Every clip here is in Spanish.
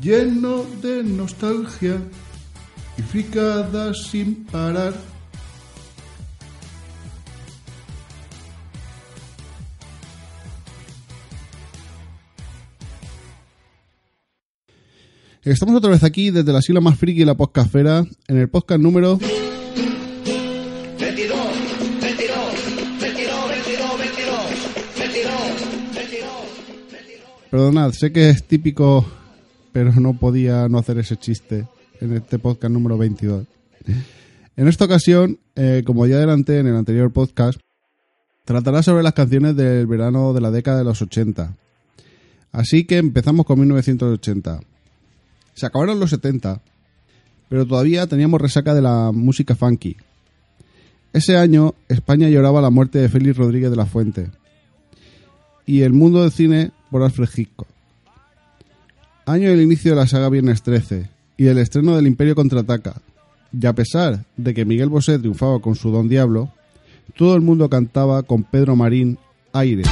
lleno de nostalgia y fricadas sin parar. Estamos otra vez aquí desde la sigla más friki de la podcastfera en el podcast número 22, 22, 22, 22, 22, 22, 22. Perdonad, sé que es típico, pero no podía no hacer ese chiste en este podcast número 22. En esta ocasión, eh, como ya adelanté en el anterior podcast, tratará sobre las canciones del verano de la década de los 80. Así que empezamos con 1980. Se acabaron los 70, pero todavía teníamos resaca de la música funky. Ese año, España lloraba la muerte de Félix Rodríguez de la Fuente y el mundo del cine por Alfred Hitchcock. Año del inicio de la saga Viernes 13 y del estreno del Imperio Contraataca. Y a pesar de que Miguel Bosé triunfaba con su Don Diablo, todo el mundo cantaba con Pedro Marín Aire.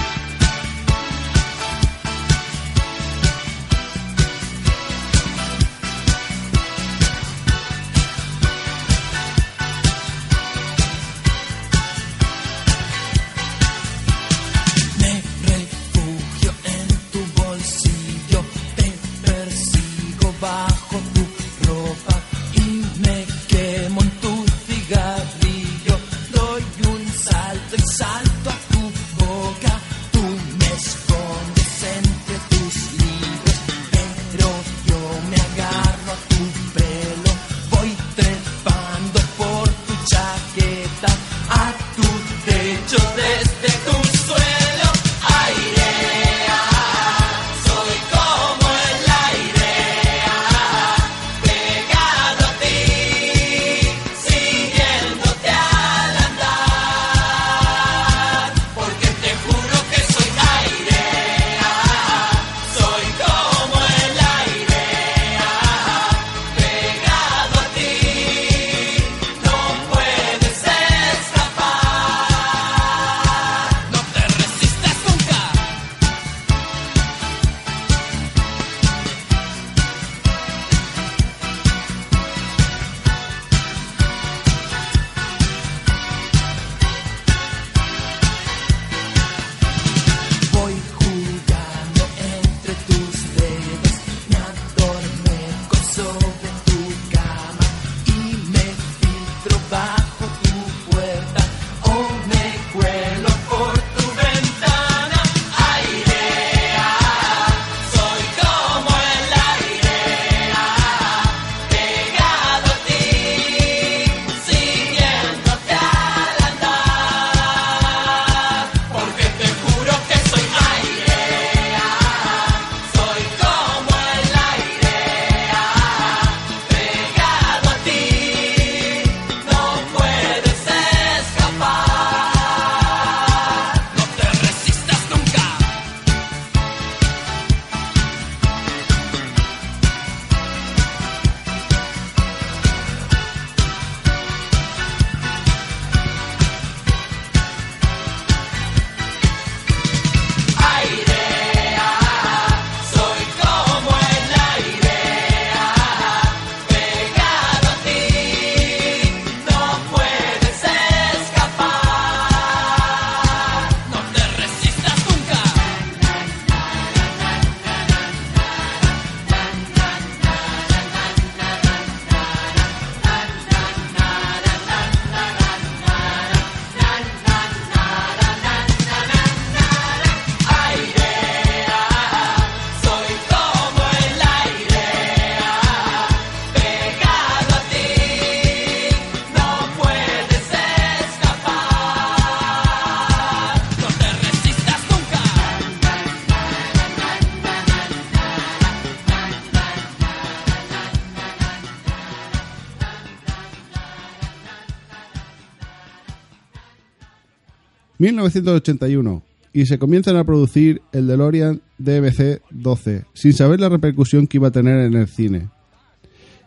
1981 y se comienzan a producir el DeLorean DBC-12 sin saber la repercusión que iba a tener en el cine.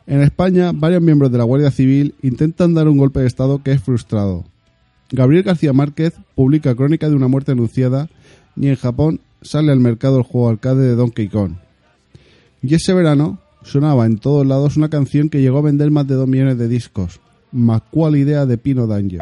En España, varios miembros de la Guardia Civil intentan dar un golpe de Estado que es frustrado. Gabriel García Márquez publica Crónica de una muerte anunciada y en Japón sale al mercado el juego arcade de Donkey Kong. Y ese verano sonaba en todos lados una canción que llegó a vender más de 2 millones de discos. Más cuál idea de Pino Danger.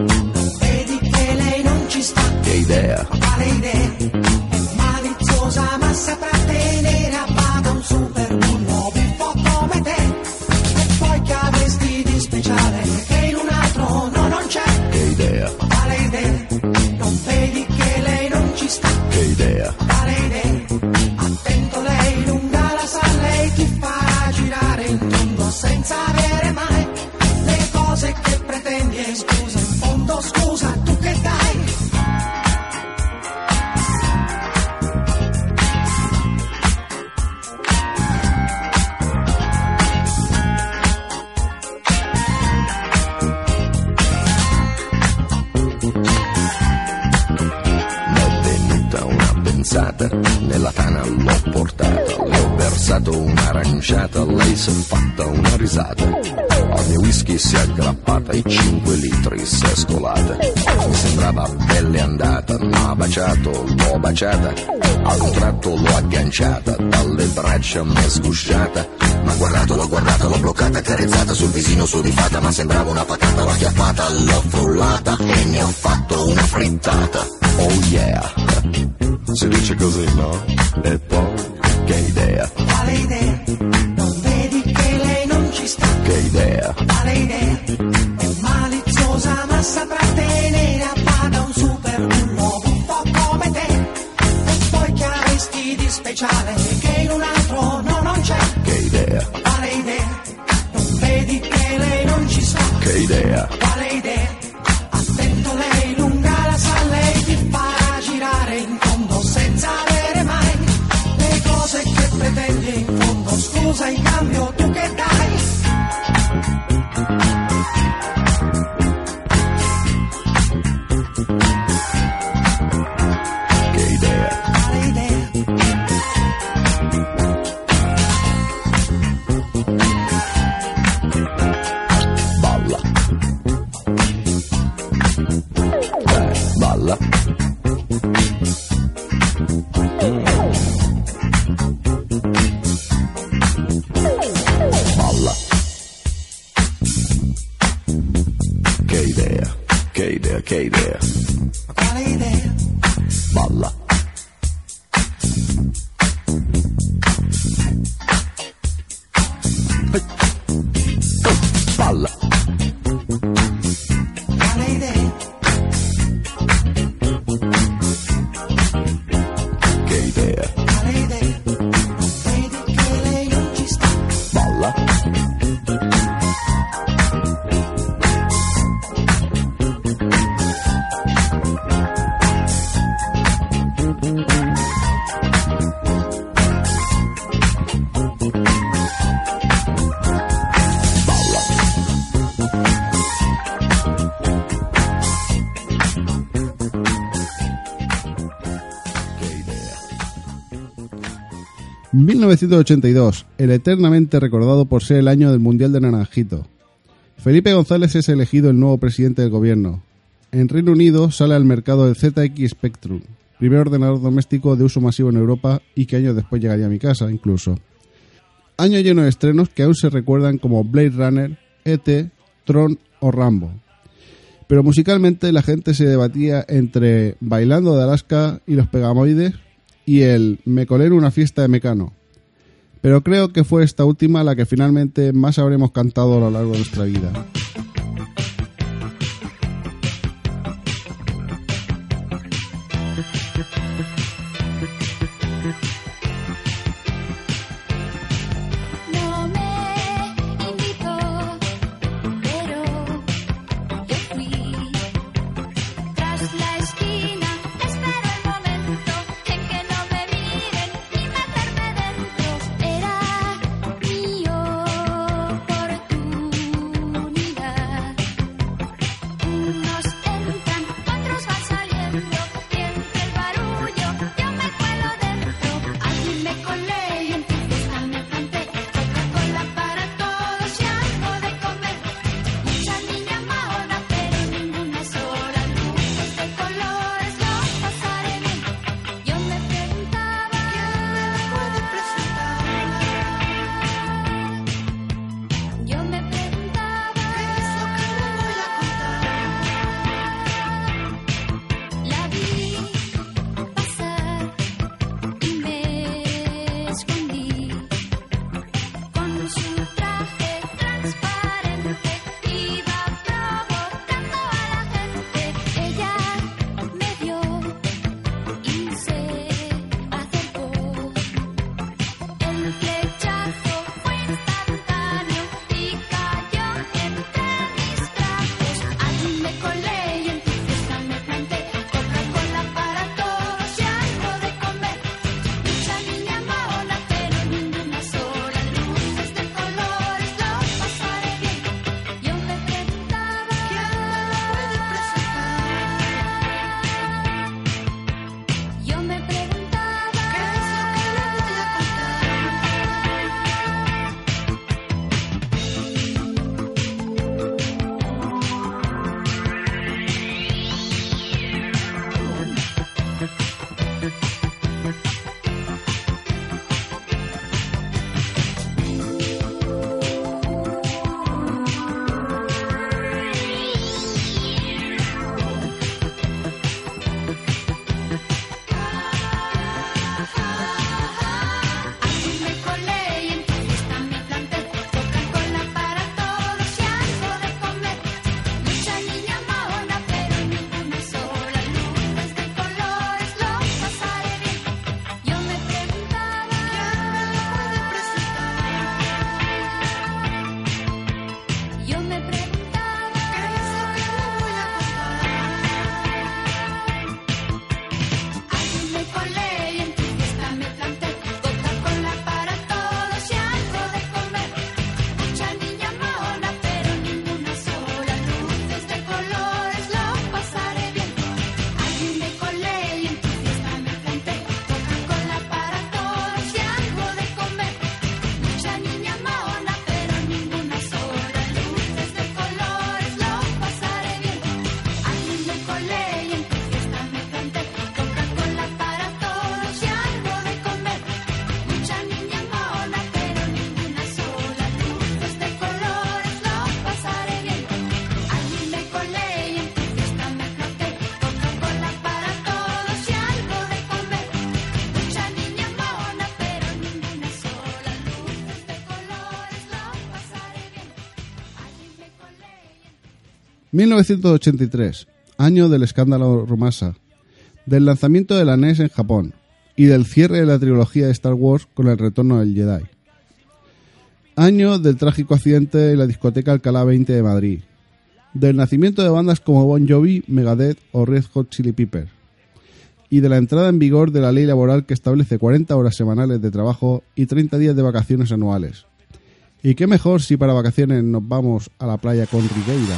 Idea, Quale idea? Versato un'aranciata, lei s'è fatta una risata, al mio whisky si è aggrappata, i 5 litri si è scolata, mi sembrava pelle andata, m'ha baciato, l'ho baciata, a un tratto l'ho agganciata, dalle braccia m'è sgusciata, ma guardato, l'ho guardata, l'ho bloccata, accarezzata sul visino sudifata, ma sembrava una patata, l'ho acchiappata, l'ho frullata e ne ho fatto una frittata. Oh yeah, si dice così, no? E poi, che idea, Quale idea? Non vedi che lei non ci sta. che idea, Quale idea? È maliziosa ma saprà tenere a bada un super bullo buffo come te. E poi che avresti di speciale che in un altro no non c'è. che idea, Quale idea? Non vedi che lei non ci sta. che idea, Quale idea? 1982, el eternamente recordado por ser el año del Mundial de Naranjito. Felipe González es elegido el nuevo presidente del gobierno. En Reino Unido sale al mercado el ZX Spectrum, primer ordenador doméstico de uso masivo en Europa y que años después llegaría a mi casa incluso. Año lleno de estrenos que aún se recuerdan como Blade Runner, ET, Tron o Rambo. Pero musicalmente la gente se debatía entre Bailando de Alaska y los Pegamoides y el Me colé una fiesta de Mecano. Pero creo que fue esta última la que finalmente más habremos cantado a lo largo de nuestra vida. 1983, año del escándalo Rumasa, del lanzamiento de la NES en Japón y del cierre de la trilogía de Star Wars con el retorno del Jedi. Año del trágico accidente en la discoteca Alcalá 20 de Madrid. Del nacimiento de bandas como Bon Jovi, Megadeth o Red Hot Chili Peppers. Y de la entrada en vigor de la ley laboral que establece 40 horas semanales de trabajo y 30 días de vacaciones anuales. Y qué mejor si para vacaciones nos vamos a la playa con Rigueira.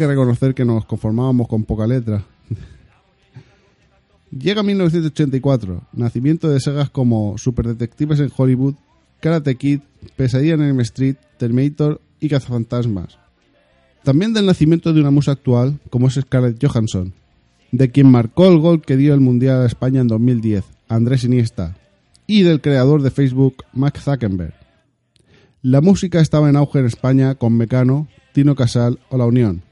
Que reconocer que nos conformábamos con poca letra. Llega 1984, nacimiento de sagas como Super Detectives en Hollywood, Karate Kid, Pesadilla en Elm Street, Terminator y Cazafantasmas. También del nacimiento de una musa actual como es Scarlett Johansson, de quien marcó el gol que dio el Mundial a España en 2010, Andrés Iniesta, y del creador de Facebook, Mark Zuckerberg. La música estaba en auge en España con Mecano, Tino Casal o La Unión.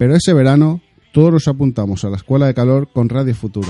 Pero ese verano todos nos apuntamos a la Escuela de Calor con Radio Futura.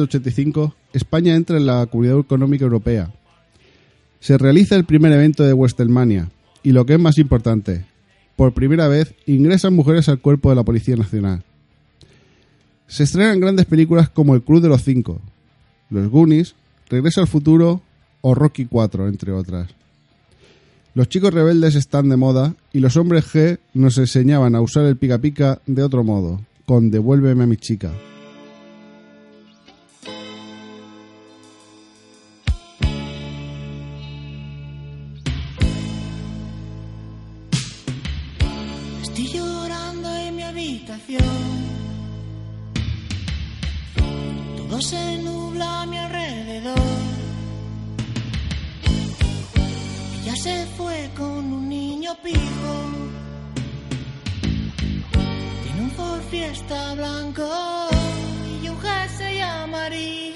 1985, España entra en la Comunidad Económica Europea. Se realiza el primer evento de Westelmania y lo que es más importante, por primera vez ingresan mujeres al cuerpo de la Policía Nacional. Se estrenan grandes películas como El Club de los Cinco, Los Goonies, Regreso al Futuro o Rocky 4, entre otras. Los chicos rebeldes están de moda y los hombres G nos enseñaban a usar el pica pica de otro modo, con Devuélveme a mi chica. Estoy llorando en mi habitación. Todo se nubla a mi alrededor. Ella se fue con un niño pijo. Tiene un Ford Fiesta blanco y un jersey amarillo.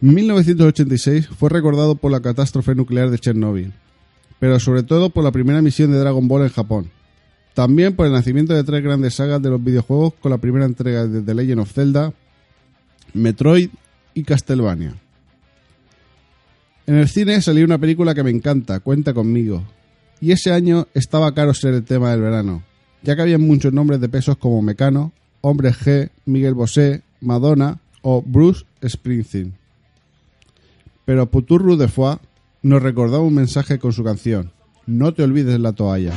1986 fue recordado por la catástrofe nuclear de Chernóbil, pero sobre todo por la primera misión de Dragon Ball en Japón. También por el nacimiento de tres grandes sagas de los videojuegos con la primera entrega de The Legend of Zelda, Metroid y Castlevania. En el cine salió una película que me encanta, Cuenta conmigo. Y ese año estaba caro ser el tema del verano, ya que había muchos nombres de pesos como Mecano, Hombre G, Miguel Bosé, Madonna o Bruce Springsteen. Pero Puturru de Foix nos recordaba un mensaje con su canción, No te olvides la toalla.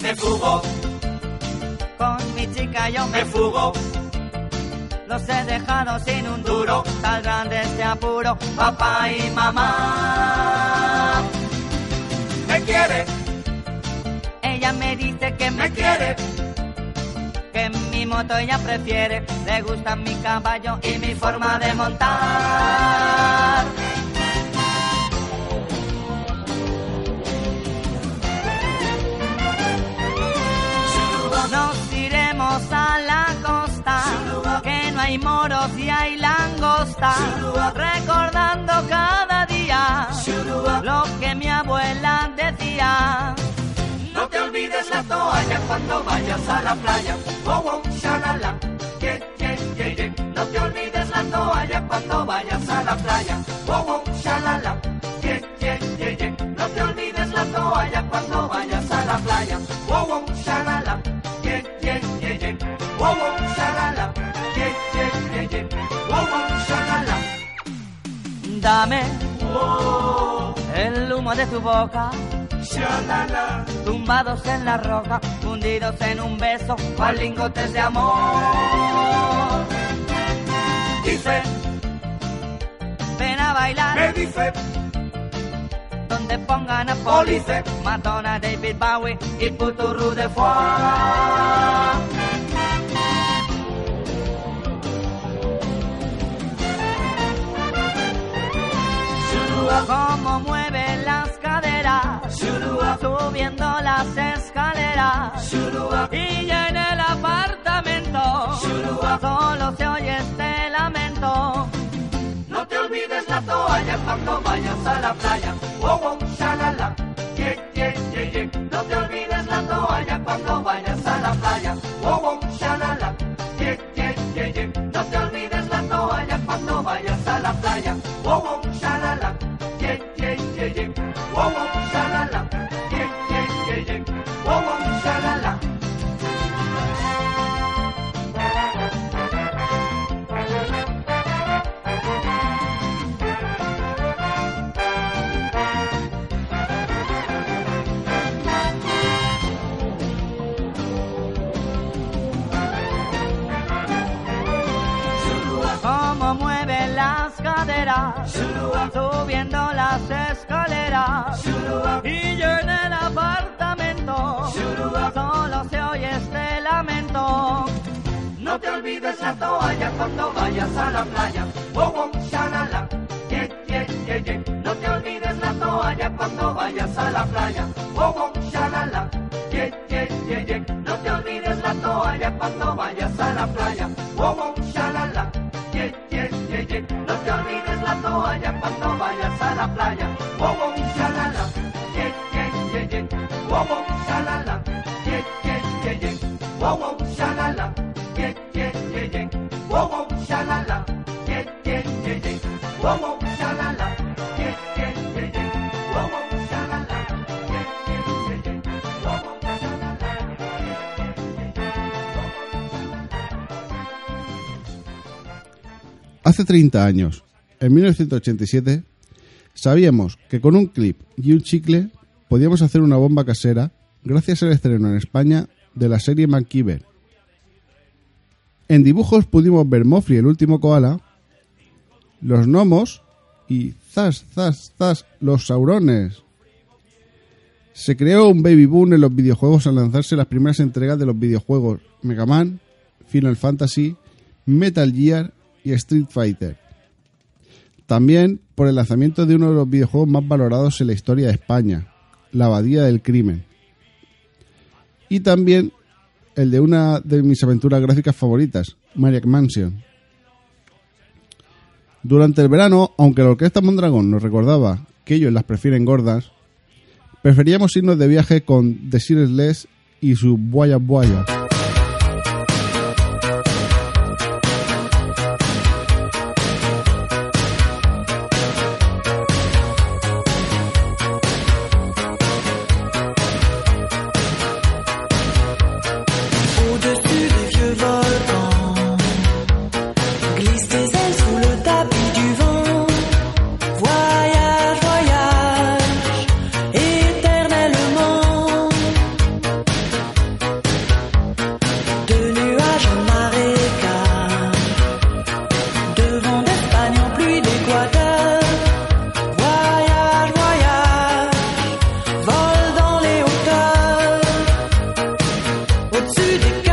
Me fugo, Con mi chica yo me me fugo, los he dejado sin un duro. Saldrán de este apuro. Papá y mamá. Me quiere, Ella me dice que me me quiere. que mi moto ella prefiere. Le gusta mi caballo y mi forma de montar. Nos iremos a la hay moros y hay langosta, recordando cada día lo que mi abuela decía. No te olvides la toalla cuando vayas a la playa. Wow, wow, shalala. Yeah, yeah, yeah. No te olvides la toalla cuando vayas a la playa. Wow, wow, shalala. Dame Oh, el humo de tu boca, tumbados en la roca, hundidos en un beso, cual lingotes de amor. Dice, Ven a me bailar dice, donde pongan a Police, Madonna, David Bowie y Puturru de Foix. Cómo mueve las caderas, subiendo las escaleras. Y ya en el apartamento, solo se oye este lamento. No te olvides la toalla cuando vayas a la playa. Wow, wow, shalala. Yeah, yeah, yeah, yeah. No te olvides la toalla cuando vayas a la playa. Wow, wow, shalala. Yeah, yeah, yeah, yeah. No te olvides la toalla cuando vayas a la playa. Wow, wow, olvides la toalla cuando vayas a la playa. Wow, wow, shalala. Yeah, yeah, yeah, yeah. No te olvides la toalla cuando vayas a la playa. Wow, wow, shalala. Yeah, yeah, yeah, yeah. No te olvides la toalla cuando vayas a la playa. Wow, wow, Hace 30 años, en 1987, sabíamos que con un clip y un chicle podíamos hacer una bomba casera gracias al estreno en España de la serie MacGyver. En dibujos pudimos ver Mofri el último koala, los gnomos y zas, zas, zas, los saurones. Se creó un baby boom en los videojuegos al lanzarse las primeras entregas de los videojuegos Mega Man, Final Fantasy, Metal Gear y Street Fighter. También por el lanzamiento de uno de los videojuegos más valorados en la historia de España, La Abadía del Crimen. Y también el de una de mis aventuras gráficas favoritas, Maniac Mansion. Durante el verano, aunque la Orquesta Mondragón nos recordaba que ellos las prefieren gordas, preferíamos irnos de viaje con The Series Les y su Buaya Buaya. to the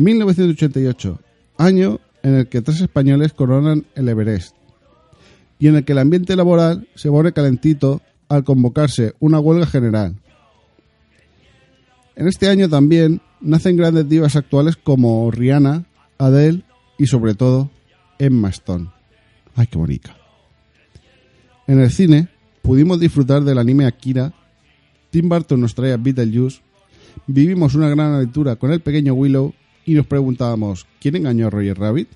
1988, año en el que tres españoles coronan el Everest y en el que el ambiente laboral se pone calentito al convocarse una huelga general. En este año también nacen grandes divas actuales como Rihanna, Adele y sobre todo Emma Stone. ¡Ay, qué bonita! En el cine pudimos disfrutar del anime Akira, Tim Burton nos trae a Beetlejuice, vivimos una gran aventura con el pequeño Willow y nos preguntábamos, ¿quién engañó a Roger Rabbit?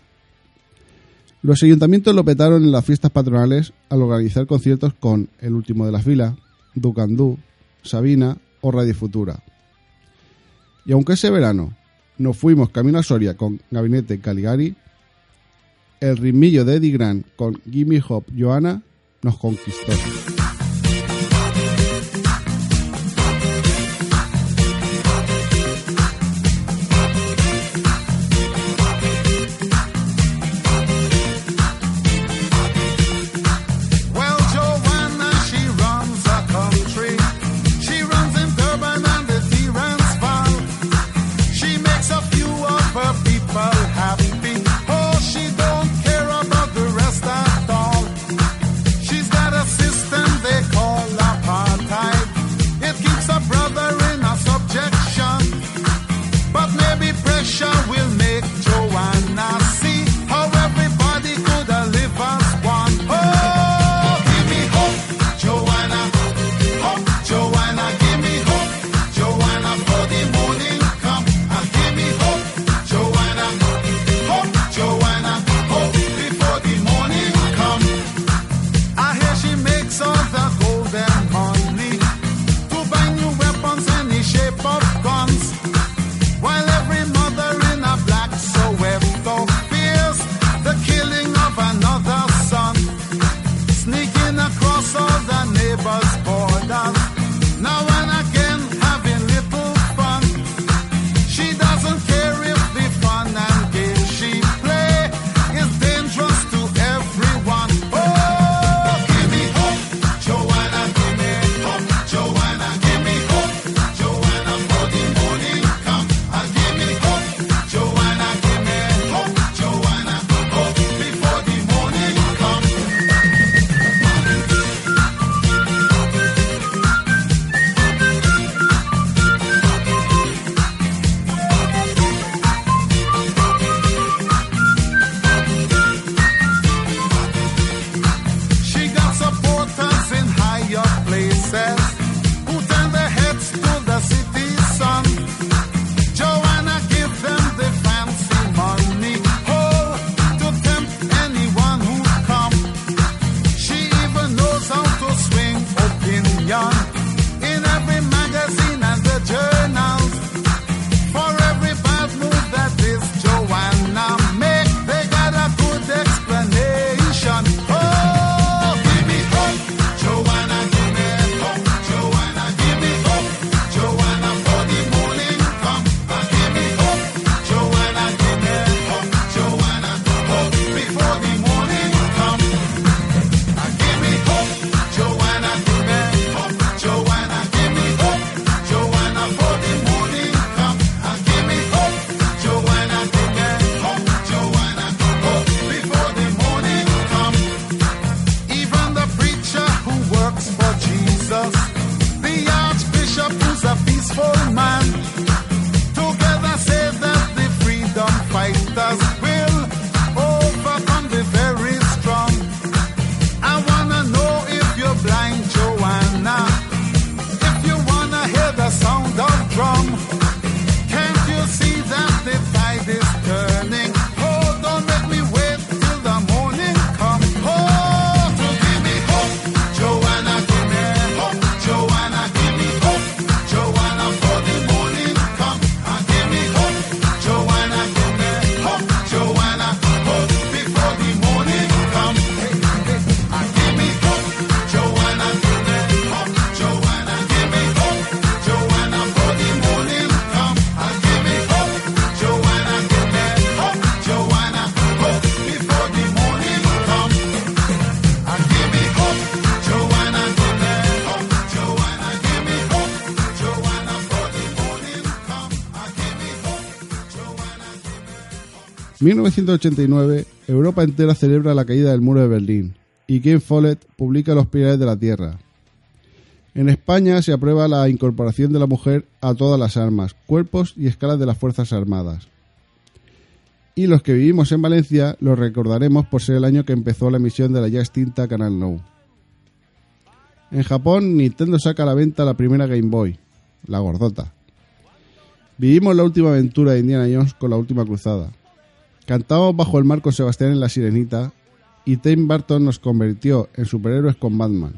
Los ayuntamientos lo petaron en las fiestas patronales al organizar conciertos con El Último de la Fila, Ducandú, Sabina o Radio Futura. Y aunque ese verano nos fuimos camino a Soria con Gabinete Caligari, el ritmillo de Eddie Grant con Gimme Hop Johanna nos conquistó. 1989, Europa entera celebra la caída del muro de Berlín y Ken Follett publica Los Pilares de la Tierra. En España se aprueba la incorporación de la mujer a todas las armas, cuerpos y escalas de las Fuerzas Armadas. Y los que vivimos en Valencia los recordaremos por ser el año que empezó la emisión de la ya extinta Canal Now. En Japón, Nintendo saca a la venta la primera Game Boy, la gordota. Vivimos la última aventura de Indiana Jones con la última cruzada. Cantamos bajo el mar con Sebastián en La Sirenita y Tim Burton nos convirtió en superhéroes con Batman.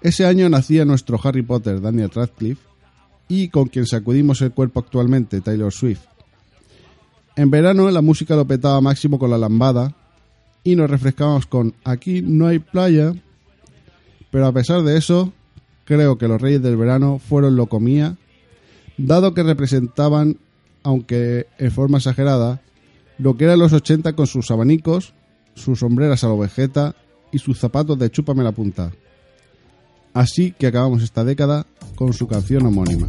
Ese año nacía nuestro Harry Potter, Daniel Radcliffe, y con quien sacudimos el cuerpo actualmente, Taylor Swift. En verano la música lo petaba máximo con la lambada y nos refrescábamos con Aquí no hay playa. Pero a pesar de eso, creo que los Reyes del Verano fueron Locomía, dado que representaban, aunque en forma exagerada, lo que eran los 80 con sus abanicos, sus sombreras a lo vegeta y sus zapatos de chúpame la punta. Así que acabamos esta década con su canción homónima.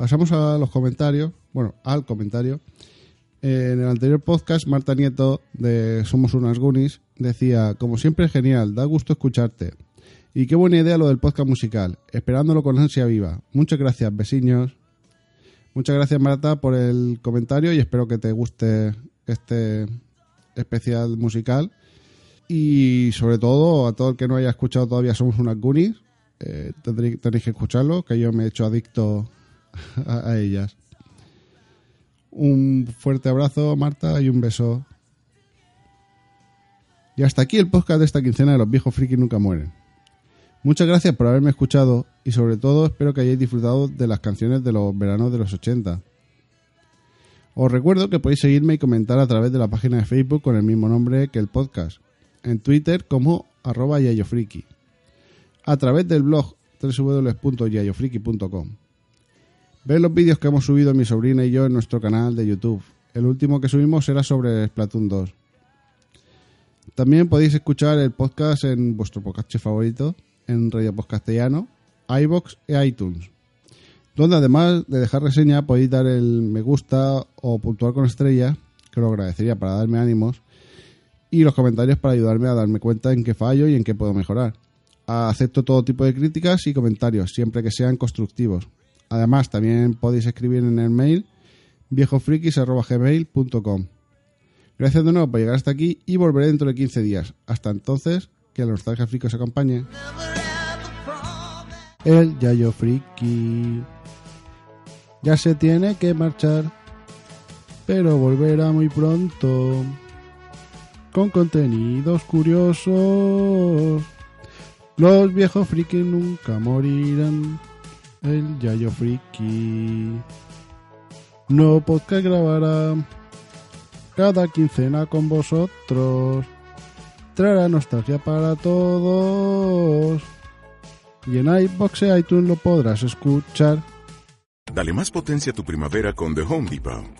Pasamos a los comentarios. Bueno, al comentario. En el anterior podcast, Marta Nieto de Somos unas Goonies decía: Como siempre, genial, da gusto escucharte. Y qué buena idea lo del podcast musical. Esperándolo con ansia viva. Muchas gracias, vecinos. Muchas gracias, Marta, por el comentario y espero que te guste este especial musical. Y sobre todo, a todo el que no haya escuchado todavía Somos unas Goonies, eh, tendréis, tenéis que escucharlo, que yo me he hecho adicto a, ellas. Un fuerte abrazo, Marta, y un beso. Y hasta aquí el podcast de esta quincena de los viejos frikis nunca mueren. Muchas gracias por haberme escuchado y sobre todo espero que hayáis disfrutado de las canciones de los veranos de los 80. Os recuerdo que podéis seguirme y comentar a través de la página de Facebook con el mismo nombre que el podcast, en Twitter como arroba yayofriki, a través del blog www.yayofriki.com. Ver los vídeos que hemos subido mi sobrina y yo en nuestro canal de YouTube. El último que subimos era sobre Splatoon 2. También podéis escuchar el podcast en vuestro podcast favorito, en Radio Post Castellano, iBox e iTunes. Donde además de dejar reseña podéis dar el me gusta o puntuar con estrella, que lo agradecería para darme ánimos, y los comentarios para ayudarme a darme cuenta en qué fallo y en qué puedo mejorar. Acepto todo tipo de críticas y comentarios, siempre que sean constructivos. Además, también podéis escribir en el mail viejofrikis.gmail.com Gracias de nuevo por llegar hasta aquí y volveré dentro de 15 días. Hasta entonces, que la nostalgia friki os acompañe. El Yayo Friki ya se tiene que marchar, pero volverá muy pronto con contenidos curiosos. Los viejos friki nunca morirán. El Yayo Friki. No podcast grabará cada quincena con vosotros. Traerá nostalgia para todos. Y en iBox e iTunes lo podrás escuchar. Dale más potencia a tu primavera con The Home Depot.